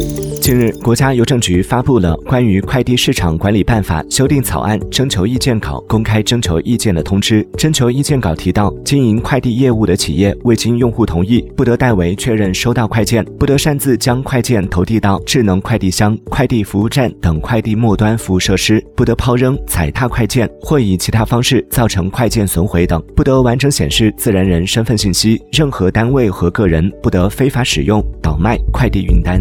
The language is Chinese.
Thank you. 近日，国家邮政局发布了关于快递市场管理办法修订草案征求意见稿公开征求意见的通知。征求意见稿提到，经营快递业务的企业未经用户同意，不得代为确认收到快件，不得擅自将快件投递到智能快递箱、快递服务站等快递末端服务设施，不得抛扔、踩踏快件或以其他方式造成快件损毁等，不得完整显示自然人身份信息。任何单位和个人不得非法使用、倒卖快递运单。